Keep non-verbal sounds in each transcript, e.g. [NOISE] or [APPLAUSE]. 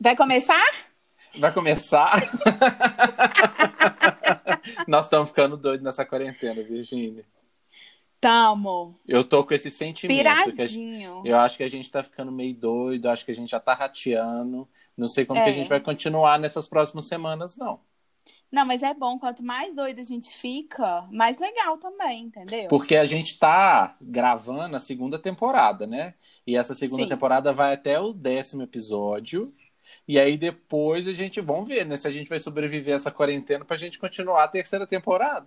Vai começar? Vai começar. [LAUGHS] Nós estamos ficando doidos nessa quarentena, Virgínia. Tamo. Eu tô com esse sentimento. Piradinho. eu acho que a gente tá ficando meio doido, acho que a gente já tá rateando. Não sei como É. que a gente vai continuar nessas próximas semanas, não. Não, mas é bom. Quanto mais doido a gente fica, mais legal também, entendeu? Porque a gente tá gravando a segunda temporada, né? E essa segunda Sim. temporada vai até o décimo episódio. E aí depois a gente vamos ver, né? Se a gente vai sobreviver a essa quarentena pra gente continuar a terceira temporada.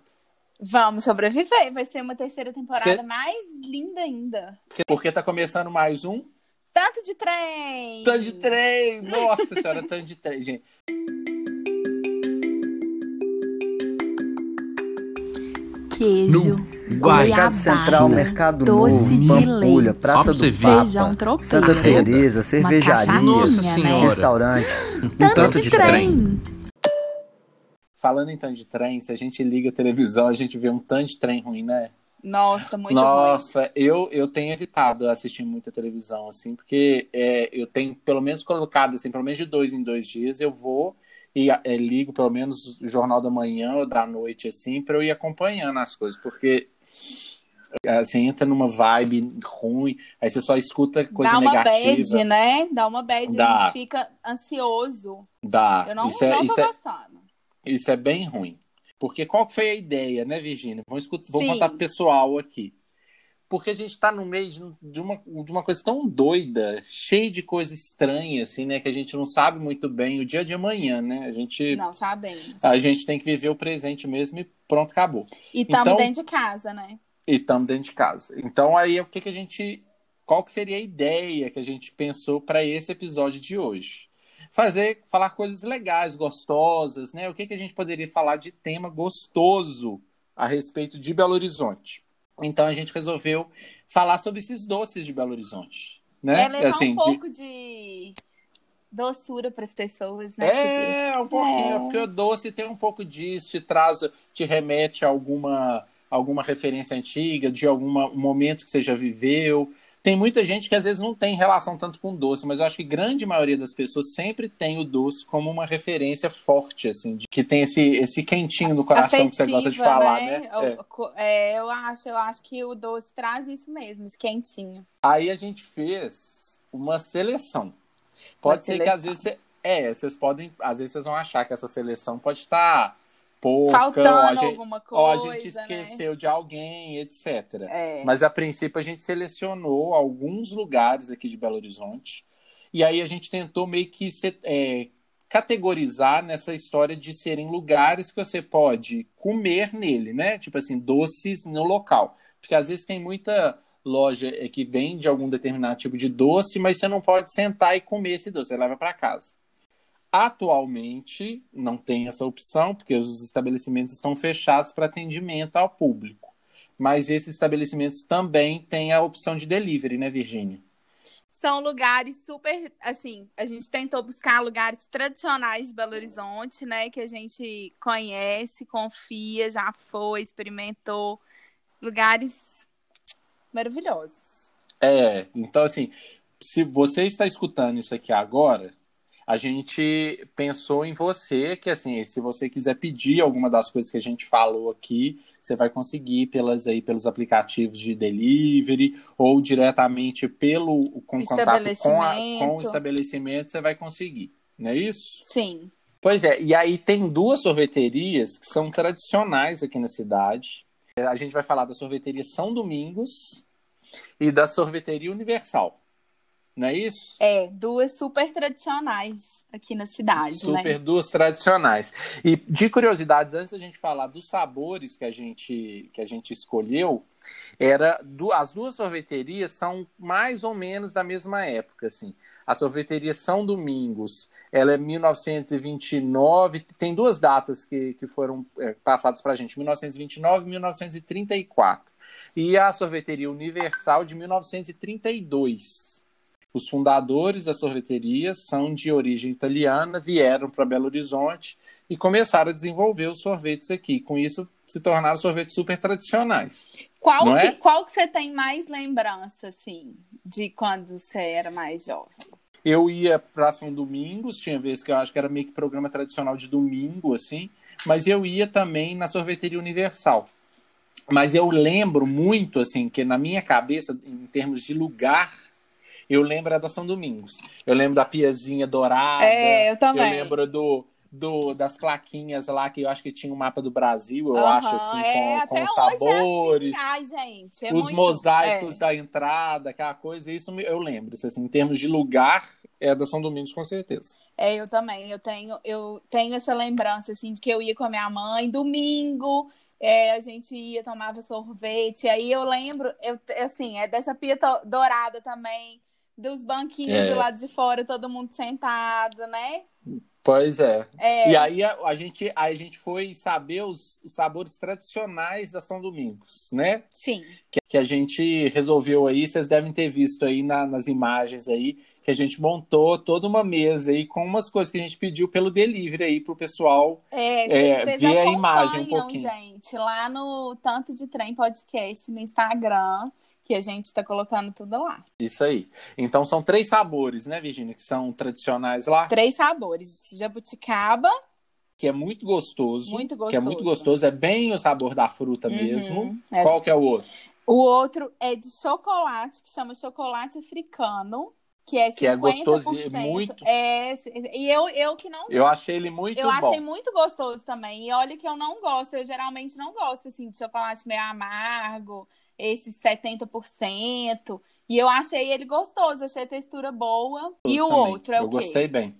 Vamos sobreviver. Vai ser uma terceira temporada Que- mais linda ainda. Porque, porque tá começando mais um Tanto de trem! tanto de trem. Nossa senhora, tanto de trem, gente. Queijo, Guai. Mercado Central, Mercado doce Novo, de Pampulha, leite, Praça do. Papa, feijão tropeiro, Santa Teresa, cervejaria, cachaçinha, Nossa né? Restaurantes. [LAUGHS] Tanto, tanto de, de trem. Falando em tanto de trem, se a gente liga a televisão, a gente vê um tanto de trem ruim, né? Nossa, muito ruim. Nossa, eu, eu tenho evitado assistir muita televisão, assim, porque é, eu tenho pelo menos colocado, assim, pelo menos de dois em dois dias, eu vou e é, ligo pelo menos o Jornal da Manhã ou da noite, assim, para eu ir acompanhando as coisas, porque assim, entra numa vibe ruim, aí você só escuta coisa Dá uma negativa. bad, né? Dá uma bad, a Dá. gente fica ansioso. Dá. Eu não, isso, é, não tô isso, é, gostando. isso é bem ruim. Porque qual que foi a ideia, né, Virgínia? Vamos, escutar, vamos contar pessoal aqui. Porque a gente tá no meio de, de uma, de uma coisa tão doida, cheia de coisa estranha, assim, né? Que a gente não sabe muito bem o dia de amanhã, né? A gente, Não sabemos. a gente tem que viver o presente mesmo e pronto, acabou. E estamos Então- dentro de casa, né? E estamos dentro de casa. Então aí o que, que a gente. Qual que seria a ideia que a gente pensou para esse episódio de hoje? Fazer, falar coisas legais, gostosas, né? O que, que a gente poderia falar de tema gostoso a respeito de Belo Horizonte? Então a gente resolveu falar sobre esses doces de Belo Horizonte, né? É levar Assim, um de- pouco de doçura para as pessoas, né? É, um pouquinho, É. porque o doce tem um pouco disso, te traz, te remete a alguma, alguma referência antiga, de algum momento que você já viveu. Tem muita gente que às vezes não tem relação tanto com doce, mas eu acho que grande maioria das pessoas sempre tem o doce como uma referência forte, assim, de, que tem esse, esse quentinho no coração que você gosta de Afetiva, falar, né? Eu, É. co- é, eu acho, eu acho que o doce traz isso mesmo, esse quentinho. Aí a gente fez uma seleção. Pode Uma ser que às seleção. vezes você, é, vocês podem, às vezes vocês vão achar que essa seleção pode estar pouca, Faltando gente, alguma ou a coisa, gente né? esqueceu de alguém, etc. É. Mas a princípio a gente selecionou alguns lugares aqui de Belo Horizonte e aí a gente tentou meio que se- é, categorizar nessa história de serem lugares que você pode comer nele, né? Tipo assim, doces no local. Porque às vezes tem muita loja é, que vende algum determinado tipo de doce, mas você não pode sentar e comer esse doce, você leva para casa. Atualmente não tem essa opção, porque os estabelecimentos estão fechados para atendimento ao público. Mas esses estabelecimentos também têm a opção de delivery, né, Virgínia? São lugares super, assim, a gente tentou buscar lugares tradicionais de Belo Horizonte, né? Que a gente conhece, confia, já foi, experimentou. Lugares maravilhosos. É, então assim, se você está escutando isso aqui agora, a gente pensou em você, que assim, se você quiser pedir alguma das coisas que a gente falou aqui, você vai conseguir pelas aí pelos aplicativos de delivery ou diretamente pelo com contato com, a, com o Estabelecimento. estabelecimento, você vai conseguir. Não é isso? Sim. Pois é, e aí tem duas sorveterias que são tradicionais aqui na cidade. A gente vai falar da sorveteria São Domingos e da sorveteria Universal. Não é isso? É, duas super tradicionais aqui na cidade, Super né? duas tradicionais. E de curiosidades, antes da gente falar dos sabores que a gente, que a gente escolheu, era du- as duas sorveterias são mais ou menos da mesma época, assim. A sorveteria São Domingos, ela é 1929, tem duas datas que, que foram é, passadas para a gente, 1929 e 1934. E a sorveteria Universal de 1932. Os fundadores da sorveteria são de origem italiana, vieram para Belo Horizonte e começaram a desenvolver os sorvetes aqui. Com isso, se tornaram sorvetes super tradicionais. Qual, que, é? qual que você tem mais lembrança, assim, de quando você era mais jovem? eu ia para São Domingos, tinha vezes que eu acho que era meio que programa tradicional de domingo, assim, mas eu ia também na sorveteria Universal. Mas eu lembro muito, assim, que na minha cabeça, em termos de lugar, eu lembro da São Domingos. Eu lembro da piazinha dourada. É, eu também. Eu lembro do, do, das plaquinhas lá, que eu acho que tinha um mapa do Brasil, eu Aham, acho, assim, é, com, com os hoje é assim. sabores. Ai, gente, é os muito- mosaicos é. da entrada, aquela coisa, isso eu lembro. Assim, em termos de lugar, é da São Domingos, com certeza. É, eu também. Eu tenho, eu tenho essa lembrança, assim, de que eu ia com a minha mãe domingo, é, a gente ia, tomava sorvete. Aí eu lembro, eu, assim, é dessa pia dourada também, dos banquinhos É. do lado de fora, todo mundo sentado, né? Pois é. É, E aí a, a gente, a gente foi saber os, os sabores tradicionais da São Domingos, né? sim. Que, que a gente resolveu aí, vocês devem ter visto aí na- nas imagens aí, que a gente montou toda uma mesa aí com umas coisas que a gente pediu pelo delivery aí pro pessoal. É, É, vê a imagem um pouquinho. gente, lá no Tanto de Trem Podcast no Instagram, que a gente tá colocando tudo lá. Isso aí. Então são três sabores, né, Virginia, que são tradicionais lá, Três sabores: jabuticaba, que é muito gostoso. Muito Que é muito gostoso. gostoso, é bem o sabor da fruta Uhum. mesmo. É. Qual que é o outro? O outro é de chocolate, que chama chocolate africano, que é 50%. Que é gostoso e muito- É, e eu, eu que não Eu achei ele muito eu bom. achei muito gostoso também. E olha que eu não gosto, eu geralmente não gosto assim de chocolate meio amargo, esses 70%. E eu achei ele gostoso, achei a textura boa. e o também. outro é Eu o quê? gostei bem.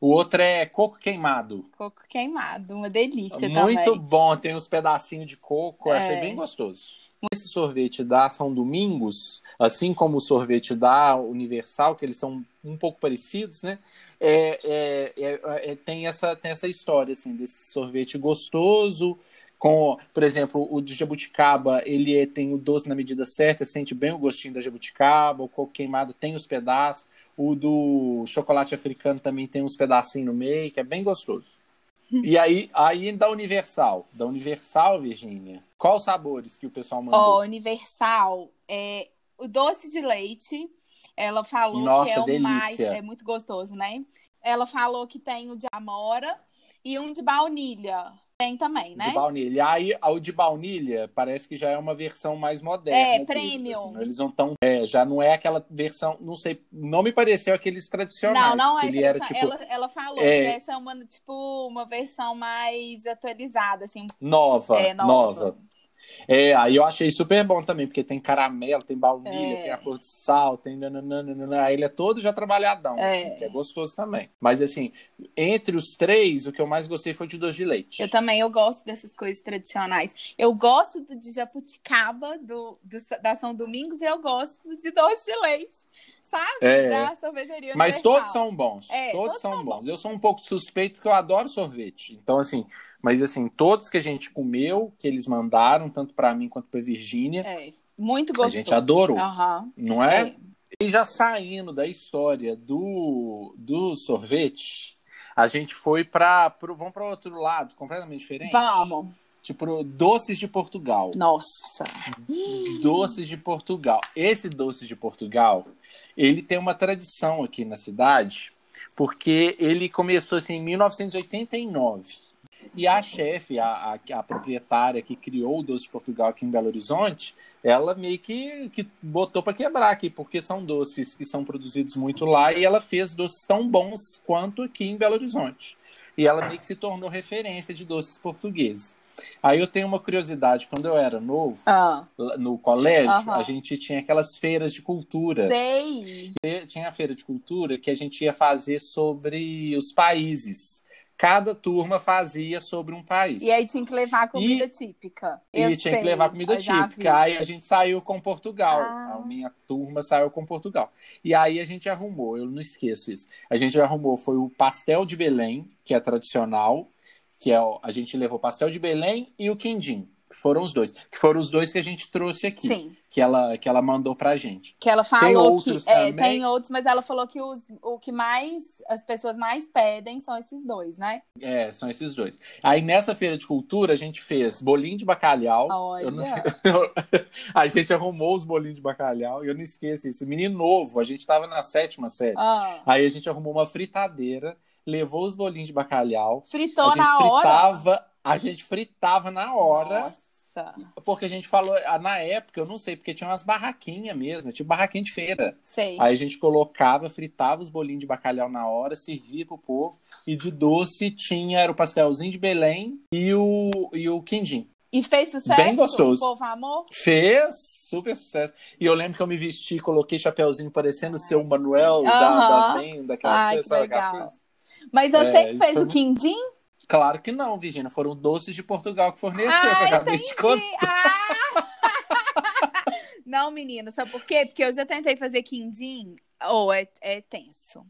O outro é coco queimado. Coco queimado, uma delícia Muito também. bom, tem uns pedacinhos de coco, eu achei É. bem gostoso. Esse sorvete da São Domingos, assim como o sorvete da Universal, que eles são um pouco parecidos, né? É, é- é- é- tem, essa, tem essa história, assim, desse sorvete gostoso, com, por exemplo, o de jabuticaba, ele é- tem o doce na medida certa, você sente bem o gostinho da jabuticaba, o coco queimado tem os pedaços, o do chocolate africano também tem uns pedacinhos no meio, que é bem gostoso. E aí, aí da Universal, da Universal, Virgínia, qual os sabores que o pessoal Ó, mandou? Universal, é, o doce de leite, ela falou Nossa, que é o mais, delícia. é muito gostoso, né? Ela falou que tem o de amora e um de baunilha. Tem também, né? De baunilha. Aí, o de baunilha parece que já é uma versão mais moderna. É, deles, premium. assim, eles não tão. É, já não é aquela versão, não sei, não me pareceu aqueles tradicionais. Não, não é. Ele era tipo ela, ela falou é- que essa é uma, tipo, uma versão mais atualizada, assim. nova, É, nova. nova. É, aí eu achei super bom também, porque tem caramelo, tem baunilha, É. tem a flor de sal, tem nananana, aí ele é todo já trabalhadão, É. assim, que é gostoso também. Mas assim, entre os três, o que eu mais gostei foi de doce de leite. Eu também, eu gosto dessas coisas tradicionais. Eu gosto do de jabuticaba, do, do- da São Domingos, e eu gosto de doce de leite, sabe? É. Da sorveteria Mas Universal. todos são bons. É, todos, todos são são bons. bons. Eu sou um pouco suspeito porque eu adoro sorvete. Então, assim, mas assim, todos que a gente comeu, que eles mandaram, tanto pra mim quanto pra Virgínia, É, muito a gostoso. gente adorou, Aham. não é? É. E já saindo da história do, do sorvete, a gente foi para vamos para outro lado, completamente diferente. Vamos. Tipo, doces de Portugal. Nossa. Doces de Portugal. Esse doce de Portugal, ele tem uma tradição aqui na cidade, porque ele começou assim em 1989. E a chefe, a, a, a proprietária que criou o Doce de Portugal aqui em Belo Horizonte, ela meio que, que botou para quebrar aqui, porque são doces que são produzidos muito lá, e ela fez doces tão bons quanto aqui em Belo Horizonte. E ela meio que se tornou referência de doces portugueses. Aí eu tenho uma curiosidade, quando eu era novo, Ah, no colégio, Aham. a gente tinha aquelas feiras de cultura. sei. E Tinha a feira de cultura que a gente ia fazer sobre os países. Cada turma fazia sobre um país. E aí tinha que levar comida típica. E Eu tinha que sei, levar comida típica. Aí a gente saiu com Portugal. Ah. A minha turma saiu com Portugal. E aí a gente arrumou, eu não esqueço isso. A gente arrumou, foi o pastel de Belém, que é tradicional, que é a gente levou pastel de Belém e o quindim Foram os dois. Que foram os dois que a gente trouxe aqui. Sim. Que ela, que ela mandou pra gente. Que ela falou outros que. É, tem outros, mas ela falou que os, o que mais as pessoas mais pedem são esses dois, né? É, são esses dois. Aí nessa feira de cultura a gente fez bolinho de bacalhau. Olha. Eu não- [LAUGHS] a gente arrumou os bolinhos de bacalhau. E eu não esqueço, esse menino novo, a gente tava na sétima série. Ah, Aí a gente arrumou uma fritadeira, levou os bolinhos de bacalhau. fritou a gente na hora. A gente fritava na hora. Nossa. Porque a gente falou, ah, na época, eu não sei, porque tinha umas barraquinhas mesmo, tipo barraquinha de feira. Sei. Aí a gente colocava, fritava os bolinhos de bacalhau na hora, servia pro povo. E de doce tinha, era o pastelzinho de Belém e o, e o quindim. E fez sucesso? Bem gostoso. O povo amor? Fez super sucesso. E eu lembro que eu me vesti, coloquei chapeuzinho parecendo o Ai, Manuel sim. da, da venda, daquelas Ai, coisas, aquelas coisas? Mas É, você que fez foi o quindim? Claro que não, Virginia. Foram doces de Portugal que forneceu, que Ah, acabei de. Ah! [LAUGHS] Não, menino, sabe por quê? Porque eu já tentei fazer quindim, ou é, é tenso.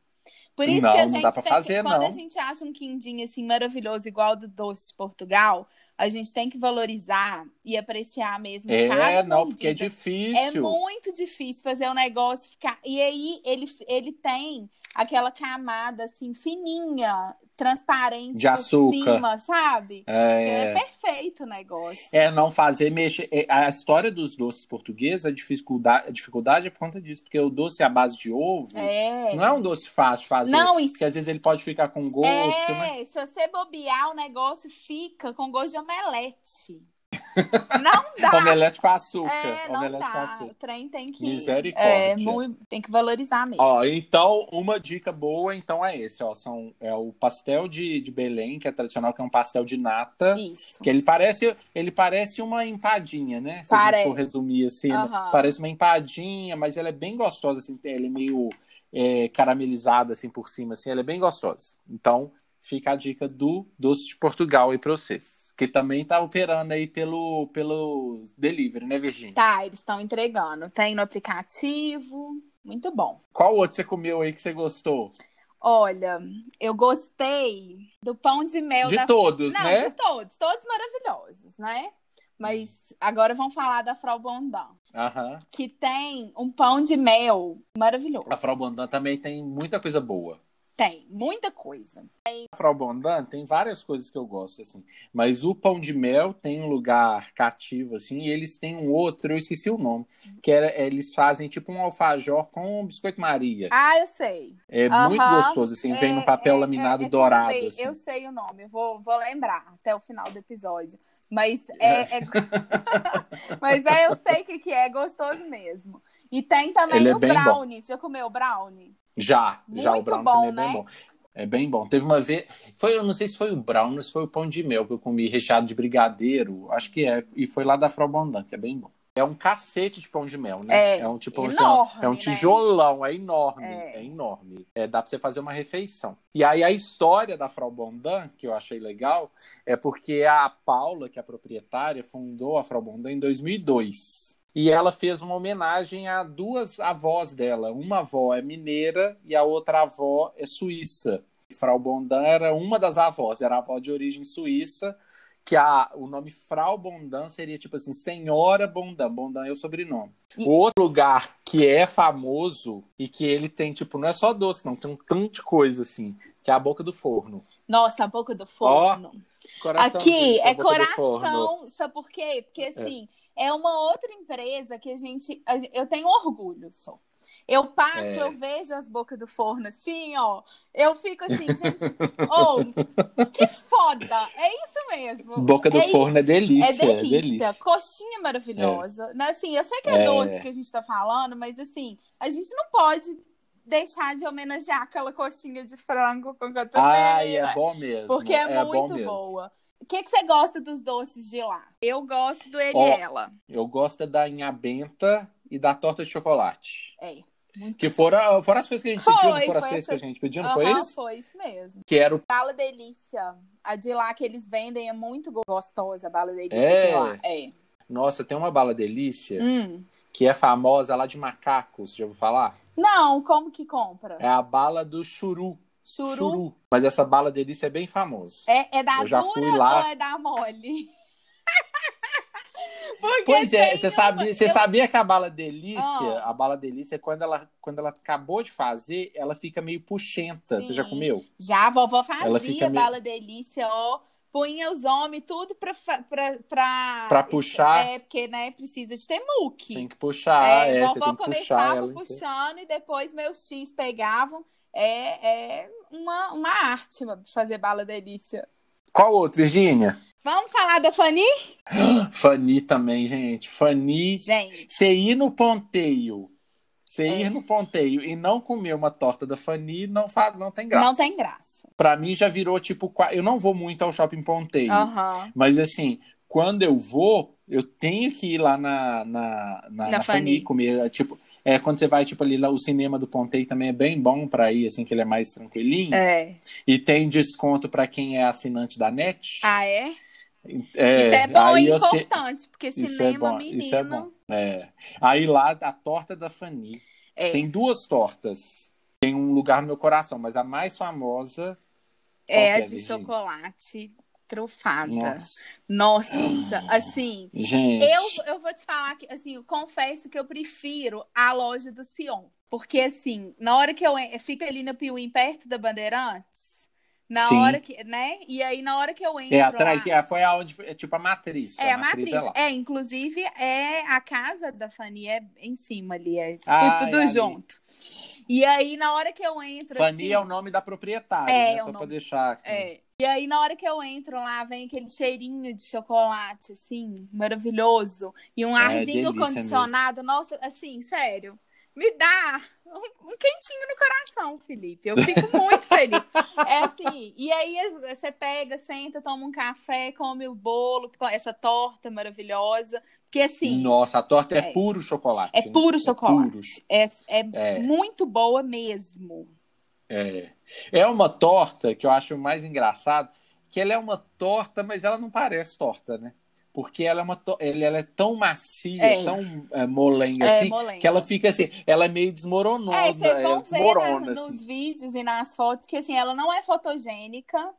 Por isso Não, que a não gente dá pra tem fazer, que, quando não. a gente acha um quindim assim maravilhoso igual do doce de Portugal, a gente tem que valorizar e apreciar mesmo É, cada não, porque é. É difícil. muito difícil fazer o negócio ficar. E aí ele, ele tem aquela camada assim fininha, transparente De açúcar. cima, sabe? É, É, perfeito o negócio. é, não fazer, mexer. é, A história dos doces portugueses, a dificuldade, a dificuldade é por conta disso, porque o doce à base de ovo É. não é um doce fácil de fazer. Não, e Porque às vezes ele pode ficar com gosto, né? é, se você bobear, o negócio fica com gosto de omelete. [LAUGHS] Não. Omelete com açúcar. É, Omelete com dá. açúcar. O trem tem que. Misericórdia. É, muito, tem que valorizar mesmo. Ó, então, uma dica boa, então, é esse, ó. São, é o pastel de, de Belém, que é tradicional, que é um pastel de nata. Isso. Que ele parece, ele parece uma empadinha, né? Se a Parece. gente for resumir assim, né? Aham. parece uma empadinha, mas ela é bem gostosa, assim, ela é meio é, caramelizada assim por cima, assim, ela é bem gostosa. Então, fica a dica do doce de Portugal aí pra vocês. Que também tá operando aí pelo, pelo delivery, né, Virginia? Tá, eles estão entregando. Tem no aplicativo. Muito bom. Qual outro você comeu aí que você gostou? Olha, eu gostei do pão de mel De da todos, Não, né? de todos, todos maravilhosos, né? Mas agora vamos falar da Frau Bondan, Aham. que tem um pão de mel maravilhoso. A Frau Bondan também tem muita coisa boa. Tem, muita coisa. A Frau Bondan tem várias coisas que eu gosto, assim. Mas o pão de mel tem um lugar cativo, assim, e eles têm um outro, eu esqueci o nome, que era, eles fazem tipo um alfajor com biscoito Maria. Ah, eu sei. É Aham. muito gostoso, assim, vem É, no papel é, laminado é, é dourado, Eu sei, assim. eu sei o nome, eu vou, vou lembrar até o final do episódio. Mas [LAUGHS] é, é- [LAUGHS] Mas é, eu sei o que, que é, é gostoso mesmo. E tem também Ele é o bom. brownie. Você já comeu o brownie? Já, já o Muito brown bom, também é né? bem bom. É bem bom. Teve uma vez, foi, eu não sei se foi o brown ou se foi o pão de mel que eu comi recheado de brigadeiro, acho que é, e foi lá da Frau Bondan, que é bem bom. É um cacete de pão de mel, né? É, um tipo enorme, assim, é um né? tijolão, é enorme, É. é, enorme. É, dá pra você fazer uma refeição. E aí a história da Frau Bondan, que eu achei legal, é porque a Paula, que é a proprietária, fundou a Frau Bondan em 2002. E ela fez uma homenagem a duas avós dela. Uma avó é mineira e a outra avó é suíça. Frau Bondan era uma das avós, era a avó de origem suíça, que a, o nome Frau Bondan seria tipo assim, Senhora Bondan. Bondan é o sobrenome. E- O outro lugar que é famoso e que ele tem, tipo, não é só doce, não, tem um tanto de coisa assim, que é a boca do forno. Nossa, a boca do forno. Coraçãozinho Aqui é coração. Sabe por quê? Porque assim, é. Uma outra empresa que a gente. a eu tenho orgulho só. Eu passo, É. eu vejo as bocas do forno assim, ó. Eu fico assim, gente. [LAUGHS] oh, que foda! É isso mesmo. Boca do é forno é delícia, É é delícia. delícia. Coxinha maravilhosa. Né, Assim, eu sei que é, É. doce que a gente tá falando, mas assim, a gente não pode deixar de homenagear aquela coxinha de frango com catupiry. Ai, né? é bom mesmo. Porque é, muito boa. O que, que você gosta dos doces de lá? Eu gosto do ele e ela. Eu gosto da inhabenta e da torta de chocolate. É. Muito Que foram, foram as coisas que a gente Foi, pediu, não foram as foi três que a essa- gente pediu, não Aham, foi isso? foi isso mesmo. Que era o. Bala Delícia. A de lá que eles vendem é muito gostosa, a Bala Delícia É? de lá. É. Nossa, tem uma bala delícia Hum. que é famosa lá de macacos, já ouviu falar? Não, como que compra? É a bala do churu. Churu. Mas essa bala delícia é bem famosa. É, é da Eu já dura fui lá. ou é da mole? [LAUGHS] Pois é, você sabia, você eu- sabia que a bala delícia, Ah. a bala delícia, quando ela, quando ela acabou de fazer, ela fica meio puxenta. Você já Sim. comeu? Já a vovó fazia Ela fica meio- bala delícia, ó. Punha os homens tudo pra, pra, pra... Pra puxar. É, porque, né, precisa de ter muque. Tem que puxar, É, é, vovó que puxar começava ela. puxando e depois meus tios pegavam. É, é uma, uma arte fazer bala delícia. Qual outro, Virgínia? Vamos falar da Fanny? [GASPS] Fanny também, gente. Fanny. Gente, Você ir no ponteio, você É. ir no ponteio e não comer uma torta da Fanny, não, faz, não tem graça. não tem graça. Pra mim já virou tipo. Eu não vou muito ao shopping ponteio. Aham. Mas assim, quando eu vou, eu tenho que ir lá na, na, na, Na na Fanny. Fanny comer. Tipo, é, quando você vai, tipo, ali lá, o cinema do Ponteio também é bem bom pra ir, assim, que ele é mais tranquilinho. É. E tem desconto pra quem é assinante da NET. Ah, é? É, Isso é bom e importante, porque Isso é cinema, bom, menino. isso é bom. É. Aí lá, a torta da Fanny. É. Tem duas tortas. Tem um lugar no meu coração, mas a mais famosa. É a é, de chocolate trufada. Nossa. Nossa, assim, Gente. eu, eu vou te falar que, assim, eu confesso que eu prefiro a loja do Sion. Porque, assim, na hora que eu fica ali na Piuí, perto da Bandeirantes, na Sim. hora que, né? E aí, na hora que eu entro É atrás, lá- é- foi aonde é tipo a matriz. É, a matriz. é lá. É, inclusive, é a casa da Fanny é em cima ali, é tipo Ah, tudo é ali. junto. E aí, na hora que eu entro, Fanny assim, é o nome da proprietária, É, né? é Só nome. pra deixar aqui. É. E aí, na hora que eu entro lá, vem aquele cheirinho de chocolate, assim, maravilhoso. E um É, arzinho condicionado. Nossa, assim, sério. Me dá um, um quentinho no coração, Felipe. Eu fico muito feliz. É assim, e aí você pega, senta, toma um café, come o bolo, essa torta maravilhosa. Porque assim, Nossa, a torta é, É. puro chocolate. é né? puro chocolate. puro. É, é, É. muito boa mesmo. É. É uma torta que eu acho mais engraçado, que ela é uma torta, mas ela não parece torta, né? Porque ela é uma to... ela, é tão macia, É. tão é, molenga É, assim, molenga. que ela fica assim, ela é meio desmoronada, É, vocês ela vão ver desmorona, na- nos assim. vídeos e nas fotos que assim, ela não é fotogênica.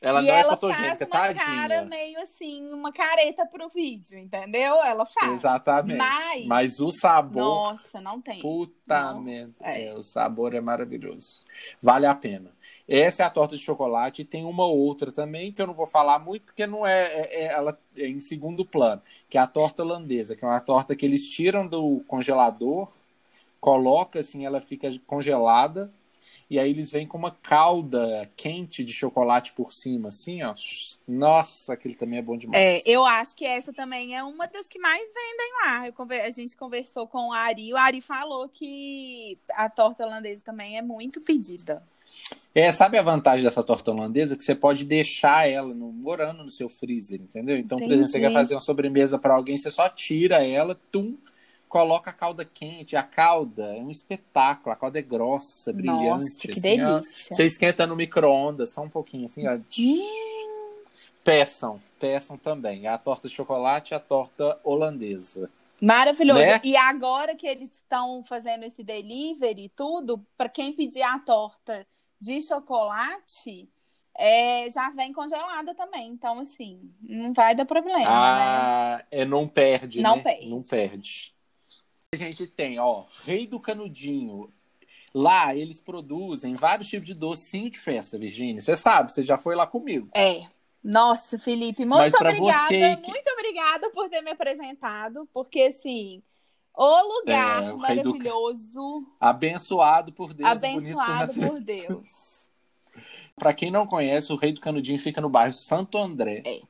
Ela e não é ela fotogênica, faz uma tadinha. cara meio assim, uma careta pro vídeo, entendeu? Ela faz. Exatamente. Mas, Mas o sabor, nossa, não tem. puta merda, É. é, o sabor é maravilhoso. Vale a pena. Essa é a torta de chocolate e tem uma outra também que eu não vou falar muito porque não é, é- é- ela é em segundo plano, que é a torta holandesa, que é uma torta que eles tiram do congelador, coloca assim, ela fica congelada e aí eles vêm com uma calda quente de chocolate por cima, assim, ó. Nossa, aquele também é bom demais. É, eu acho que essa também é uma das que mais vendem lá. Conver- a gente conversou com o Ari. O Ari falou que a torta holandesa também é muito pedida. É, sabe a vantagem dessa torta holandesa? Que você pode deixar ela no, morando no seu freezer, entendeu? Então, por exemplo, você Entendi. quer fazer uma sobremesa para alguém, você só tira ela, tum, coloca a calda quente. A calda é um espetáculo, a calda é grossa, brilhante. Nossa, que assim, ó. delícia. Você esquenta no micro-ondas, só um pouquinho, assim, ó. Peçam, peçam também. A torta de chocolate e a torta holandesa. Maravilhoso. Né? E agora que eles estão fazendo esse delivery e tudo, para quem pedir a torta de chocolate, é, já vem congelada também. Então, assim, não vai dar problema, né? Ah, é, não perde, Não né? perde. Não perde. A gente tem, ó, Rei do Canudinho. Lá eles produzem vários tipos de docinho de festa, Virgínia. Você sabe, você já foi lá comigo. É. Nossa, Felipe, muito Mas obrigada. você que- Muito obrigada por ter me apresentado, porque assim, o lugar É, o Rei do- maravilhoso, Abençoado por Deus. abençoado por Deus. Para quem não conhece, o Rei do Canudinho fica no bairro Santo André. É.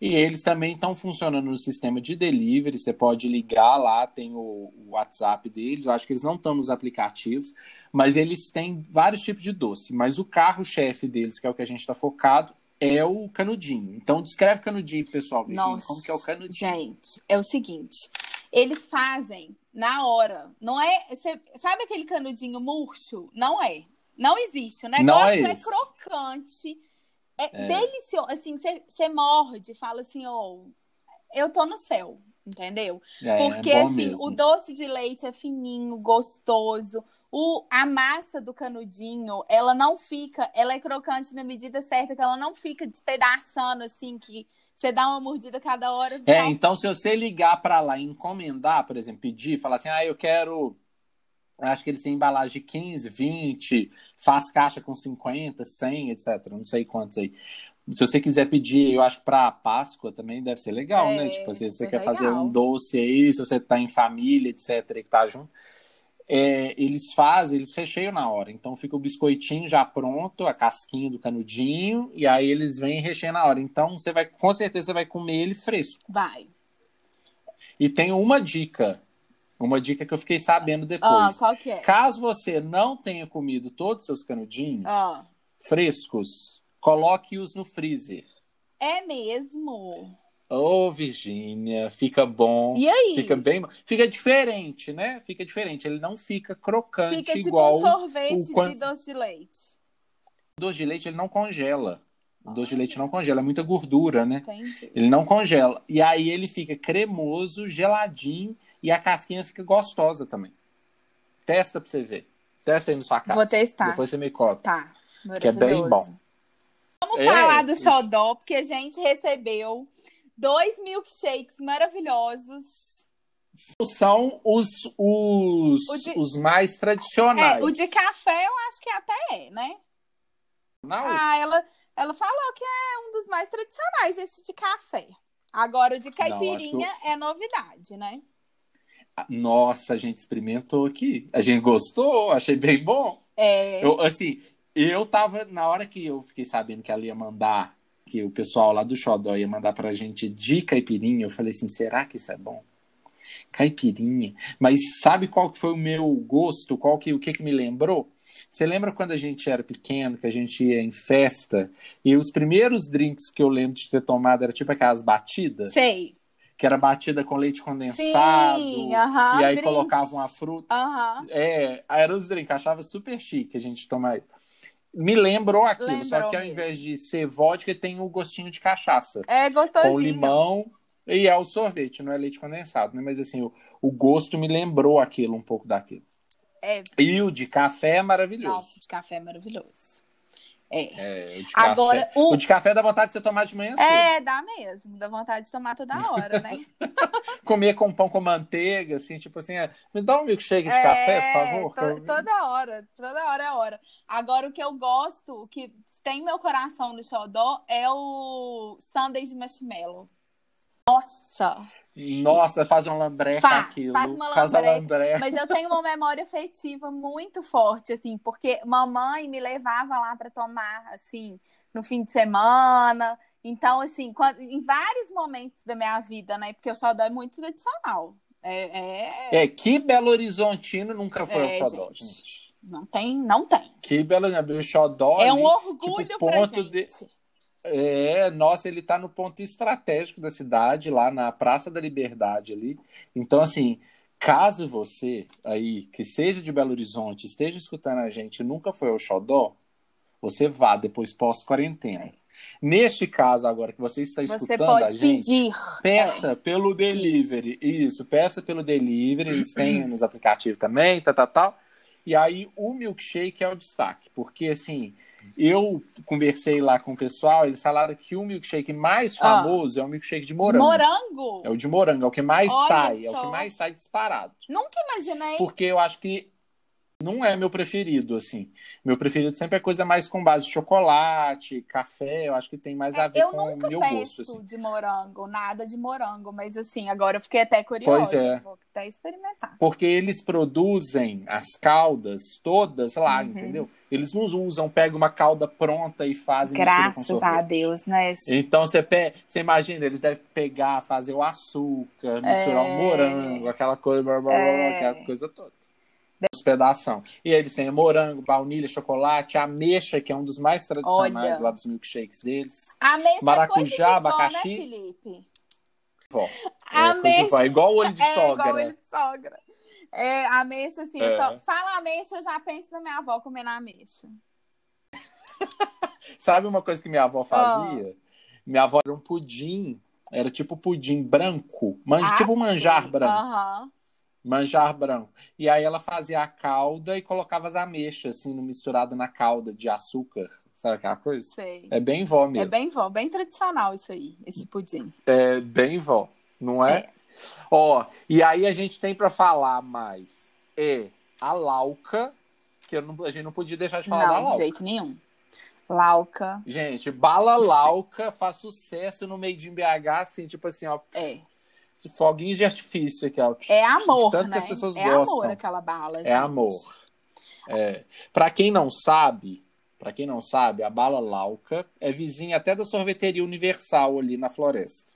E eles também estão funcionando no sistema de delivery. Você pode ligar lá, tem o, o WhatsApp deles. Eu acho que eles não estão nos aplicativos, mas eles têm vários tipos de doce. Mas o carro-chefe deles, que é o que a gente está focado, é o canudinho. Então descreve canudinho, pessoal. Virginia, Nossa, como que é o canudinho? Gente, é o seguinte, eles fazem na hora, não é, cê- sabe aquele canudinho murcho? Não é. Não existe. O negócio é é, crocante, é, É. delicioso. Assim, você morde, fala assim, ó, eu tô no céu, entendeu? É, Porque é assim, mesmo. o doce de leite é fininho, gostoso. O, a massa do canudinho, ela não fica, ela é crocante na medida certa, que ela não fica despedaçando assim, que você dá uma mordida cada hora. É, então se você ligar para lá e encomendar, por exemplo, pedir, falar assim, ah, eu quero, acho que eles têm embalagem de 15, 20, faz caixa com 50, 100, etc, não sei quantos aí. Se você quiser pedir, eu acho para Páscoa também deve ser legal, É, né? Tipo assim, você quer fazer legal. um doce aí, se você tá em família, etc, e que tá junto. é, eles fazem, eles recheiam na hora. Então fica o biscoitinho já pronto, a casquinha do canudinho, e aí eles vêm e recheiam na hora. Então você vai, com certeza, você vai comer ele fresco. Vai. E tem uma dica, uma dica que eu fiquei sabendo Ah, depois. qual que é? Caso você não tenha comido todos os seus canudinhos Ah. frescos, coloque-os no freezer. É mesmo? Ô, Virgínia, fica bom. E aí? Fica bem, fica diferente, né? Fica diferente. Ele não fica crocante Fica tipo igual um sorvete o quanto- de doce de leite. o doce de leite. Ele não congela. O doce de leite não congela, é muita gordura, né? Entendi. Ele não congela. E aí ele fica cremoso, geladinho e a casquinha fica gostosa também. Testa pra você ver. Testa aí na sua casa. Vou testar. Depois você me conta. Tá. Que é bem bom. Vamos É, falar do isso. xodó, porque a gente recebeu dois milkshakes maravilhosos. São os, os, de- os mais tradicionais. É, o de café eu acho que até é, né? Não, Ah, ela, ela falou que é um dos mais tradicionais, esse de café. Agora, o de caipirinha é novidade, né? Nossa, a gente experimentou aqui. A gente gostou, achei bem bom. É, Eu, assim, eu tava, na hora que eu fiquei sabendo que ela ia mandar, que o pessoal lá do Xodó ia mandar pra gente de caipirinha, eu falei assim, será que isso é bom? Caipirinha. Mas sabe qual que foi o meu gosto? Qual que, o que que me lembrou? Você lembra quando a gente era pequeno, que a gente ia em festa, e os primeiros drinks que eu lembro de ter tomado era tipo aquelas batidas, sei. Que era batida com leite condensado, Sim, aham. e aí drink. colocava uma fruta. Aham. É, era os drinks, achava super chique a gente tomar. Me lembrou aquilo, Lembrou só que ao invés de ser vodka, tem o gostinho de cachaça. É gostosinho. Com limão e é o sorvete, não é leite condensado, né? Mas assim, o, o gosto me lembrou aquilo, um pouco daquilo. É, E o de café é maravilhoso. nossa, de café é maravilhoso. É. É, o de Agora, café. o- o... de café dá vontade de você tomar de manhã cedo. É, dá mesmo. Dá vontade de tomar toda hora, né? [LAUGHS] Comer com pão com manteiga, assim, tipo assim, é, me dá um milkshake de É, café, por favor. to- toda hora, toda hora é hora. Agora, o que eu gosto, o que tem meu coração no xodó, é o sundae de marshmallow. Nossa! Nossa, faz um lambreca Faz, aquilo. faz uma Faz uma lambreca. lambreca. Mas eu tenho uma memória afetiva muito forte, assim, porque mamãe me levava lá para tomar, assim, no fim de semana. Então, assim, quando- em vários momentos da minha vida, né? Porque o xodó é muito tradicional. É, é- É, que Belo Horizontino nunca foi É, ao Xodó, gente. gente. não tem, não tem. Que Belo Horizonte, o Xodó É ali, um orgulho tipo, pra gente. de- É, nossa, ele tá no ponto estratégico da cidade, lá na Praça da Liberdade ali. Então, assim, caso você aí, que seja de Belo Horizonte, esteja escutando a gente e nunca foi ao Xodó, você vá depois pós-quarentena. Neste caso agora que você está Você escutando a pode gente, pedir. Peça pelo delivery. Isso. peça pelo delivery. Eles têm [CLEARS THROAT] nos aplicativos também, tal, tal, tal. E aí o milkshake é o destaque. Porque, assim, eu conversei lá com o pessoal, eles falaram que o milkshake mais Ah. famoso é o milkshake de De morango. morango? É o de morango, é o que mais Olha sai, é o só. que mais sai disparado. Nunca imaginei. Porque eu acho que não é meu preferido, assim. Meu preferido sempre é coisa mais com base de chocolate, café, eu acho que tem mais a ver É, Eu com o nunca meu gosto, assim. de morango, nada de morango, mas assim, agora eu fiquei até curiosa. Pois é. Vou até experimentar. Porque eles produzem as caldas todas lá, Uhum. entendeu? Eles não usam, pegam uma calda pronta e fazem Graças a Deus, né? Então você, pe... você imagina, eles devem pegar, fazer o açúcar, misturar o É. morango, aquela coisa, blá, blá, blá, É. aquela coisa toda. Hospedação. E aí eles têm morango, baunilha, chocolate, ameixa, que é um dos mais tradicionais Olha. lá dos milkshakes deles. Ameixa Maracujá, é de vó, abacaxi. né, Felipe? Vó. É, Ameixa vó. É igual o olho de [LAUGHS] é sogra. igual ele de sogra. É, ameixa, assim, É. só... fala ameixa, eu já penso na minha avó comendo ameixa. [LAUGHS] Sabe uma coisa que minha avó fazia? Minha avó era um pudim, era tipo pudim branco, man... Ah, tipo manjar sim. branco. Aham. Manjar branco. E aí ela fazia a calda e colocava as ameixas, assim, misturada na calda de açúcar. Sabe aquela coisa? Sei. É bem vó mesmo. É bem vó, bem tradicional isso aí, esse pudim. É bem vó, não é? É. Ó, e aí a gente tem pra falar mais é a lauca, que eu não- a gente não podia deixar de falar da Não, de lauca. jeito nenhum. Lauca. Gente, bala lauca faz sucesso no meio de BH, assim, tipo assim, ó, É. de foguinhos de artifício aqui, ó. É amor, tanto né? que as pessoas é gostam. amor aquela bala, gente. É amor. É. Para quem não sabe, para quem não sabe, a bala Lauca é vizinha até da sorveteria Universal ali na Floresta.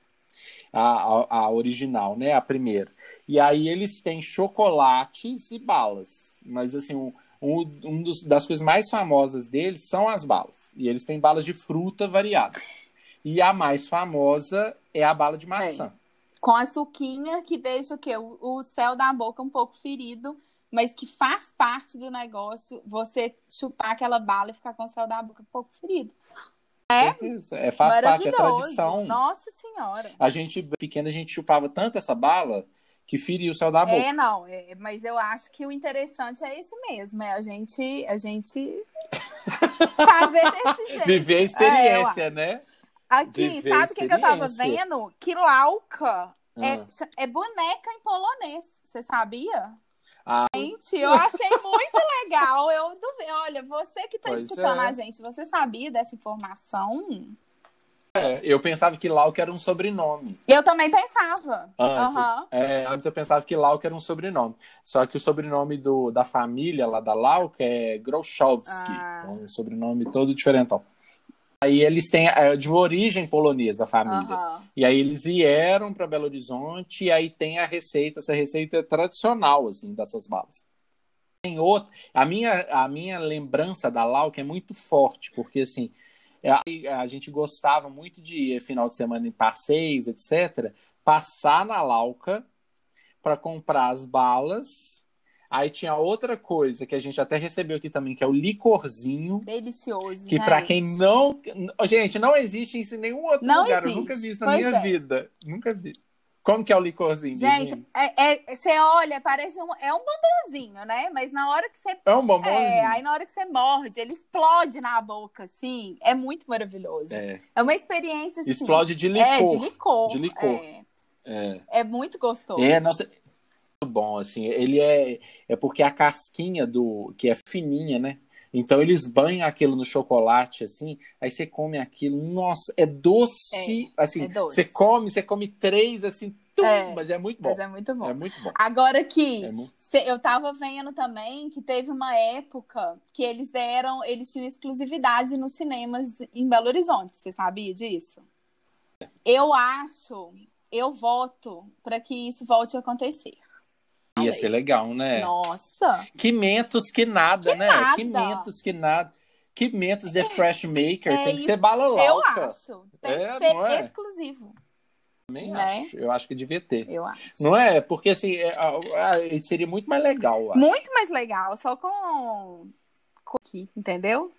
A, a, a original, né? A primeira. E aí eles têm chocolates e balas. Mas assim, um, um, dos, das coisas mais famosas deles são as balas. E eles têm balas de fruta variada. E a mais famosa é a bala de maçã. Com a suquinha que deixa o quê? O, o céu da boca um pouco ferido, mas que faz parte do negócio você chupar aquela bala e ficar com o céu da boca um pouco ferido. É Certeza. É, faz parte, é maravilhoso. tradição. Nossa senhora. A gente, pequena, a gente chupava tanto essa bala que feria o céu da boca. É, não, é, mas eu acho que o interessante é esse mesmo, é a gente, a gente [LAUGHS] fazer desse jeito. Viver a É, experiência, né? Aqui, Viver sabe o que, que eu tava vendo? Que lauca Ah. é, é boneca em polonês. Você sabia? Gente, eu achei muito legal. Eu duvi- Olha, você que tá Pois escutando é. a gente, você sabia dessa informação? É, eu pensava que Lauca era um sobrenome. Eu também pensava. Antes, Aham. É, antes eu pensava que Lauca era um sobrenome. Só que o sobrenome do, da família lá da Lauca é Groszowski. Ah. É um sobrenome todo diferentão. Aí eles têm é, de origem polonesa a família. Aham. E aí eles vieram para Belo Horizonte e aí tem a receita, essa receita é tradicional assim dessas balas. Tem outra, a minha a minha lembrança da Lauca é muito forte, porque assim, a, a gente gostava muito de ir final de semana em passeios, etc, passar na Lauca para comprar as balas. Aí tinha outra coisa que a gente até recebeu aqui também, que é o licorzinho, Delicioso. que pra quem não. Gente, não existe isso em nenhum outro Não lugar. existe. Eu nunca vi isso na Pois minha é. vida. Nunca vi. Como que é o licorzinho? Gente, é, é- você olha, parece um, é um bombonzinho, né? Mas na hora que você. é um bombonzinho. É, aí na hora que você morde, ele explode na boca, assim. É muito maravilhoso. É, É. uma experiência assim. Explode de licor. É, de licor. De licor. É, É, é muito gostoso. é nossa. Muito bom, assim. Ele é. É porque a casquinha do. que é fininha, né? Então eles banham aquilo no chocolate, assim, aí você come aquilo, nossa, é doce, assim, é doce. você come, você come três, assim, tum, É, mas é muito bom, Mas é muito bom. é muito bom. Agora que É mu- cê- eu tava vendo também que teve uma época que eles deram, eles tinham exclusividade nos cinemas em Belo Horizonte. Você sabia disso? Eu acho, eu voto para que isso volte a acontecer. Ia ser legal, né? Nossa! Que mentos que nada, Que né? nada. Que mentos que nada. Que mentos de Fresh Maker. É tem que ser bala Eu acho. Tem É, que ser é? exclusivo. Também Né? acho. Eu acho que devia ter. Eu acho. Não é? Porque assim, é, seria muito mais legal. Muito mais legal, só com. com aqui, entendeu?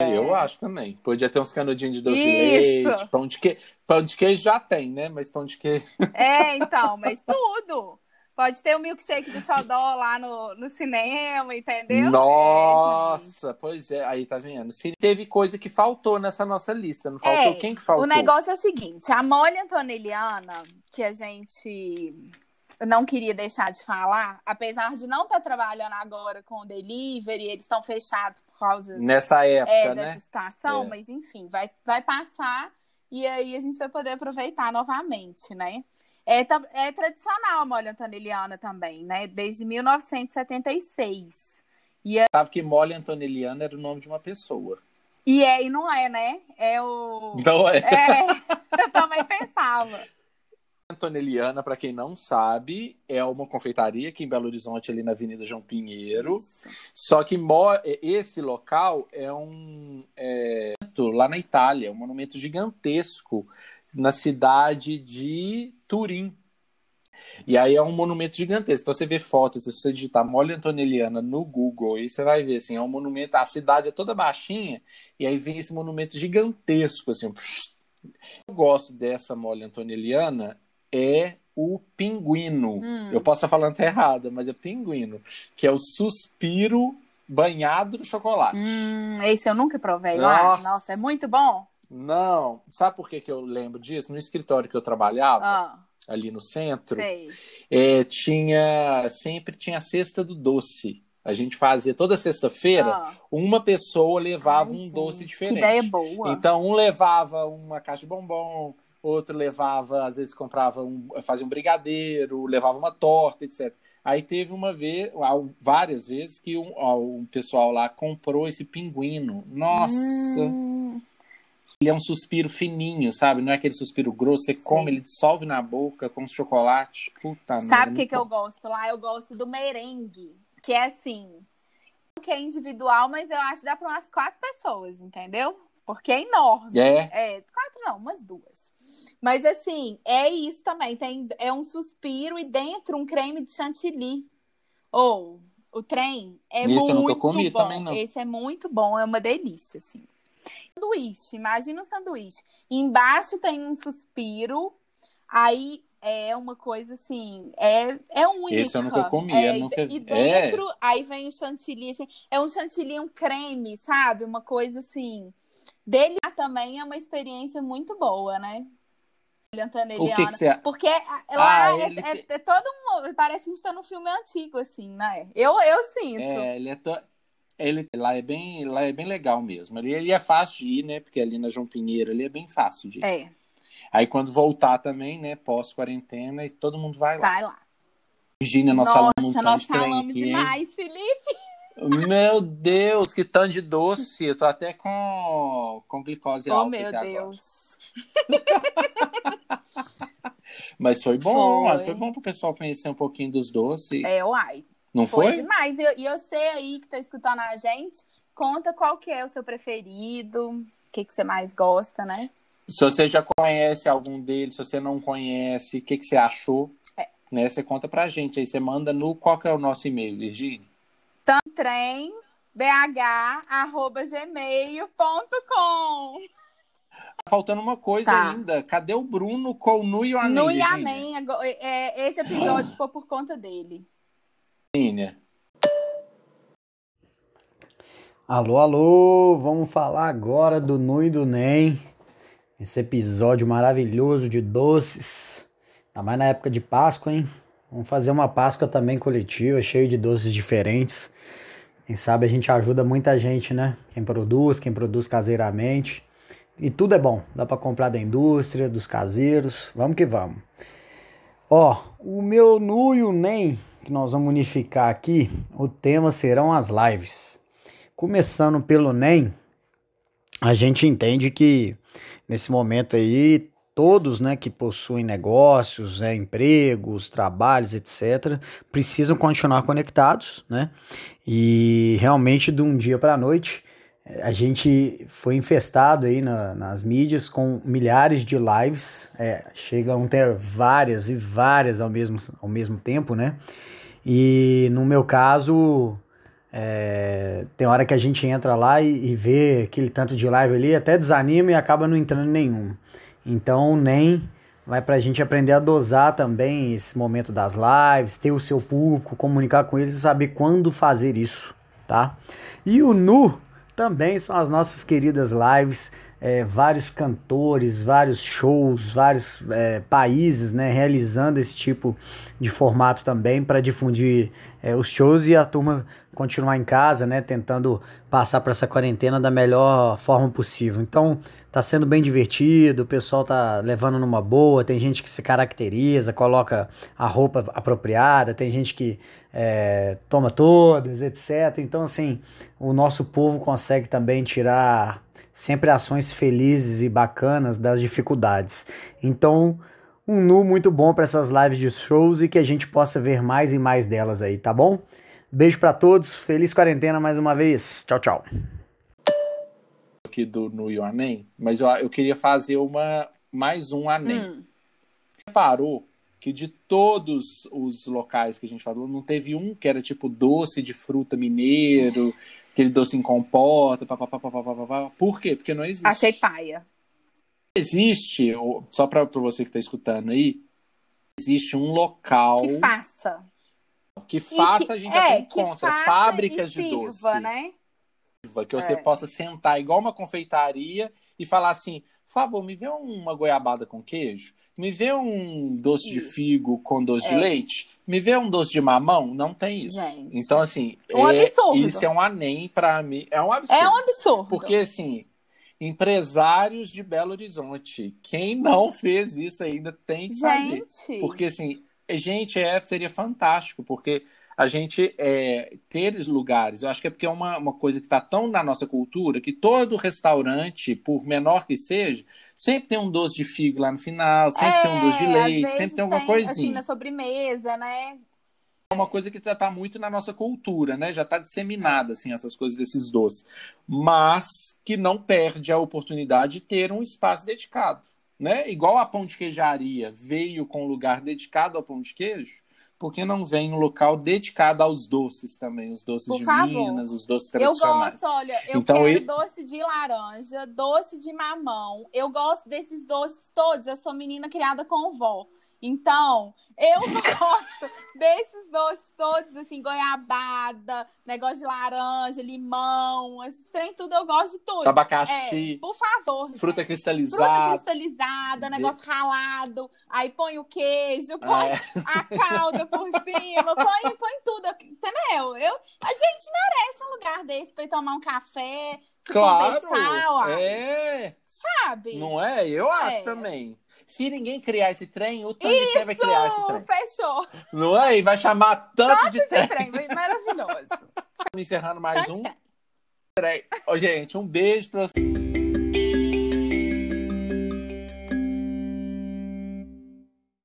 Eu acho também. Podia ter uns canudinhos de doce de leite, pão de queijo. Pão de queijo já tem, né? Mas pão de queijo. É, então, mas tudo. Pode ter o milkshake do Xodó lá no, no cinema, entendeu? É. Nossa, pois é. Aí tá vendo? Se teve coisa que faltou nessa nossa lista. Não faltou É, quem que faltou? O negócio é o seguinte, a Molly Antonelliana, que a gente não queria deixar de falar, apesar de não estar trabalhando agora com o delivery, eles estão fechados por causa Nessa época, é, né? dessa situação, É. mas enfim, vai, vai passar e aí a gente vai poder aproveitar novamente, né? É, é tradicional a Molly Antonelliana também, né? Desde 1976. Sabe que Molly Antonelliana era o nome de uma pessoa. E é, e não é, né? É o. Não é? É, [LAUGHS] eu também pensava. Antonelliana, para quem não sabe, é uma confeitaria aqui em Belo Horizonte, ali na Avenida João Pinheiro. Isso. Só que mo- esse local é um é, lá na Itália, um monumento gigantesco na cidade de Turim. E aí é um monumento gigantesco. Então você vê fotos, se você digitar Mole Antonelliana no Google, aí você vai ver assim, é um monumento, a cidade é toda baixinha, e aí vem esse monumento gigantesco assim. Eu gosto dessa Mole Antonelliana é o pinguino. Hum. Eu posso estar falando até errado, mas é pinguino, que é o suspiro banhado no chocolate. Hum, esse eu nunca provei lá. Nossa. Nossa, é muito bom. Não, sabe por que, que eu lembro disso? No escritório que eu trabalhava, Ah, ali no centro, é, tinha sempre tinha a cesta do doce. A gente fazia toda sexta-feira, Ah. uma pessoa levava Ai, um gente, doce Que diferente. ideia boa. Então, um levava uma caixa de bombom, outro levava, às vezes comprava um, fazia um brigadeiro, levava uma torta, etc. Aí teve uma vez, várias vezes, que um, ó, um pessoal lá comprou esse pinguino. Nossa, Hum, ele é um suspiro fininho, sabe? Não é aquele suspiro grosso, você Sim. come, ele dissolve na boca com chocolate. Puta merda. Sabe o que, muito que eu gosto lá? Eu gosto do merengue, que é assim, que é individual, mas eu acho que dá para umas quatro pessoas, entendeu? Porque é enorme. É? É, quatro não, umas duas. Mas assim, é isso também. Tem, é um suspiro e dentro um creme de chantilly. Ou o trem é Esse eu nunca muito comi bom. também, não. Esse é muito bom, é uma delícia, assim. Sanduíche, imagina um sanduíche. Embaixo tem um suspiro, aí é uma coisa assim, é, é única. Esse eu nunca comi, É, eu nunca E vi. dentro, aí vem o chantilly, assim, é um chantilly, um creme, sabe? Uma coisa assim. Dele também é uma experiência muito boa, né? O que, que você Porque a- lá Ah, é, ele é- é todo um. Parece que a gente tá num filme antigo, assim, né? Eu, eu sinto. É, ele é to- ele lá é bem lá é bem legal mesmo. Ele, ele é fácil de ir, né? Porque ali na João Pinheiro ele é bem fácil de ir. É, Aí quando voltar também, né? Pós quarentena, e todo mundo vai lá. vai lá. Nós falamos um Nossa, tanto nós falamos aqui, demais, Felipe. Meu Deus, que tanto de doce! Eu tô até com com glicose Oh, alta meu aqui agora. Deus. [LAUGHS] Mas foi bom, Foi. foi, bom pro pessoal conhecer um pouquinho dos doces. É, uai. Não Foi, foi? demais. E eu, e eu sei aí que tá escutando a gente, conta qual que é o seu preferido, o que, que você mais gosta, né? Se você já conhece algum deles, se você não conhece, o que, que você achou? É. Né, você conta pra gente. Aí você manda no. Qual que é o nosso e-mail, Virgínia? Trem bh@gmail.com. Tá faltando uma coisa Tá. ainda. Cadê o Bruno com o Nu e o Anem, No Virgínia? Ianem, agora- é, esse episódio ficou por conta dele. Alô, alô, vamos falar agora do Nu e do Nem. Esse episódio maravilhoso de doces. Ainda mais na época de Páscoa, hein? Vamos fazer uma Páscoa também coletiva, cheio de doces diferentes. Quem sabe a gente ajuda muita gente, né? Quem produz, quem produz caseiramente. E tudo é bom. Dá para comprar da indústria, dos caseiros. Vamos que vamos. Ó, o meu Nu e o Nem, que nós vamos unificar aqui, o tema serão as lives. Começando pelo NEM, a gente entende que nesse momento aí, todos né, que possuem negócios, né, empregos, trabalhos, etc., precisam continuar conectados, né? E realmente de um dia para a noite, a gente foi infestado aí na- nas mídias com milhares de lives, é, chegam a ter várias e várias ao mesmo, ao mesmo tempo, né? E no meu caso, é, tem hora que a gente entra lá e, e vê aquele tanto de live ali, até desanima e acaba não entrando nenhum. Então, nem vai pra gente aprender a dosar também esse momento das lives, ter o seu público, comunicar com eles e saber quando fazer isso, tá? E o Nu também são as nossas queridas lives, é, vários cantores, vários shows, vários é, países, né, realizando esse tipo de formato também para difundir é, os shows e a turma continuar em casa, né, tentando passar por essa quarentena da melhor forma possível. Então, tá sendo bem divertido, o pessoal tá levando numa boa, tem gente que se caracteriza, coloca a roupa apropriada, tem gente que é, toma todas, etc. Então, assim, o nosso povo consegue também tirar sempre ações felizes e bacanas das dificuldades. Então, um nu muito bom para essas lives de shows e que a gente possa ver mais e mais delas aí, tá bom? Beijo para todos, feliz quarentena mais uma vez. Tchau, tchau. Aqui do No Your Name, mas eu, eu queria fazer uma mais um Anem. Hum. Reparou que de todos os locais que a gente falou, não teve um que era tipo doce de fruta mineiro, aquele doce em compota, papapá, papapá, papapá. Por quê? Porque não existe. Achei paia. existe, só para você que está escutando aí, existe um local Que faça. que faça, que- a gente é, até encontra fábricas de sirva, doce. né? Que você É. possa sentar igual uma confeitaria e falar assim: por favor, me vê uma goiabada com queijo, me vê um doce de Isso. figo com doce de É. leite, me vê um doce de mamão. Não tem isso. Gente. Então, assim, Um é- absurdo. isso é um anem pra mim. É um absurdo. É um absurdo. Porque, assim, empresários de Belo Horizonte, quem não fez isso ainda tem que fazer. Gente. Porque, assim, gente, é, seria fantástico, porque a gente é, ter lugares, eu acho que é porque é uma, uma coisa que está tão na nossa cultura que todo restaurante, por menor que seja, sempre tem um doce de figo lá no final, sempre tem um doce de É, leite, sempre tem alguma Assim, coisinha. na sobremesa, né? É uma coisa que está muito na nossa cultura, né? Já está disseminada, assim, essas coisas desses doces. Mas que não perde a oportunidade de ter um espaço dedicado, né? Igual a pão de queijaria veio com um lugar dedicado ao pão de queijo, por que não vem um local dedicado aos doces também? Os doces Por de favor. Minas, os doces Eu tradicionais. gosto, olha, eu Então, quero doce de laranja, doce de mamão. Eu gosto desses doces todos. Eu sou menina criada com vó. Então, eu [LAUGHS] gosto desses doces todos, assim, goiabada, negócio de laranja, limão, esse trem tudo, eu gosto de tudo. Abacaxi, É, por favor. fruta gente. Fruta cristalizada. cristalizada, negócio ralado, aí põe o queijo, põe É. a calda por [LAUGHS] cima, põe, põe tudo, entendeu? Eu, a gente merece um lugar desse pra ir tomar um café, Claro! conversar, uai, É, sabe? não é? Eu acho É. também. Se ninguém criar esse trem, o tanto de trem vai criar esse trem. Fechou. Não é? E vai chamar tanto, de trem. De trem, maravilhoso. Encerrando mais Tanto um de trem. trem. Ô, gente, um beijo pra vocês.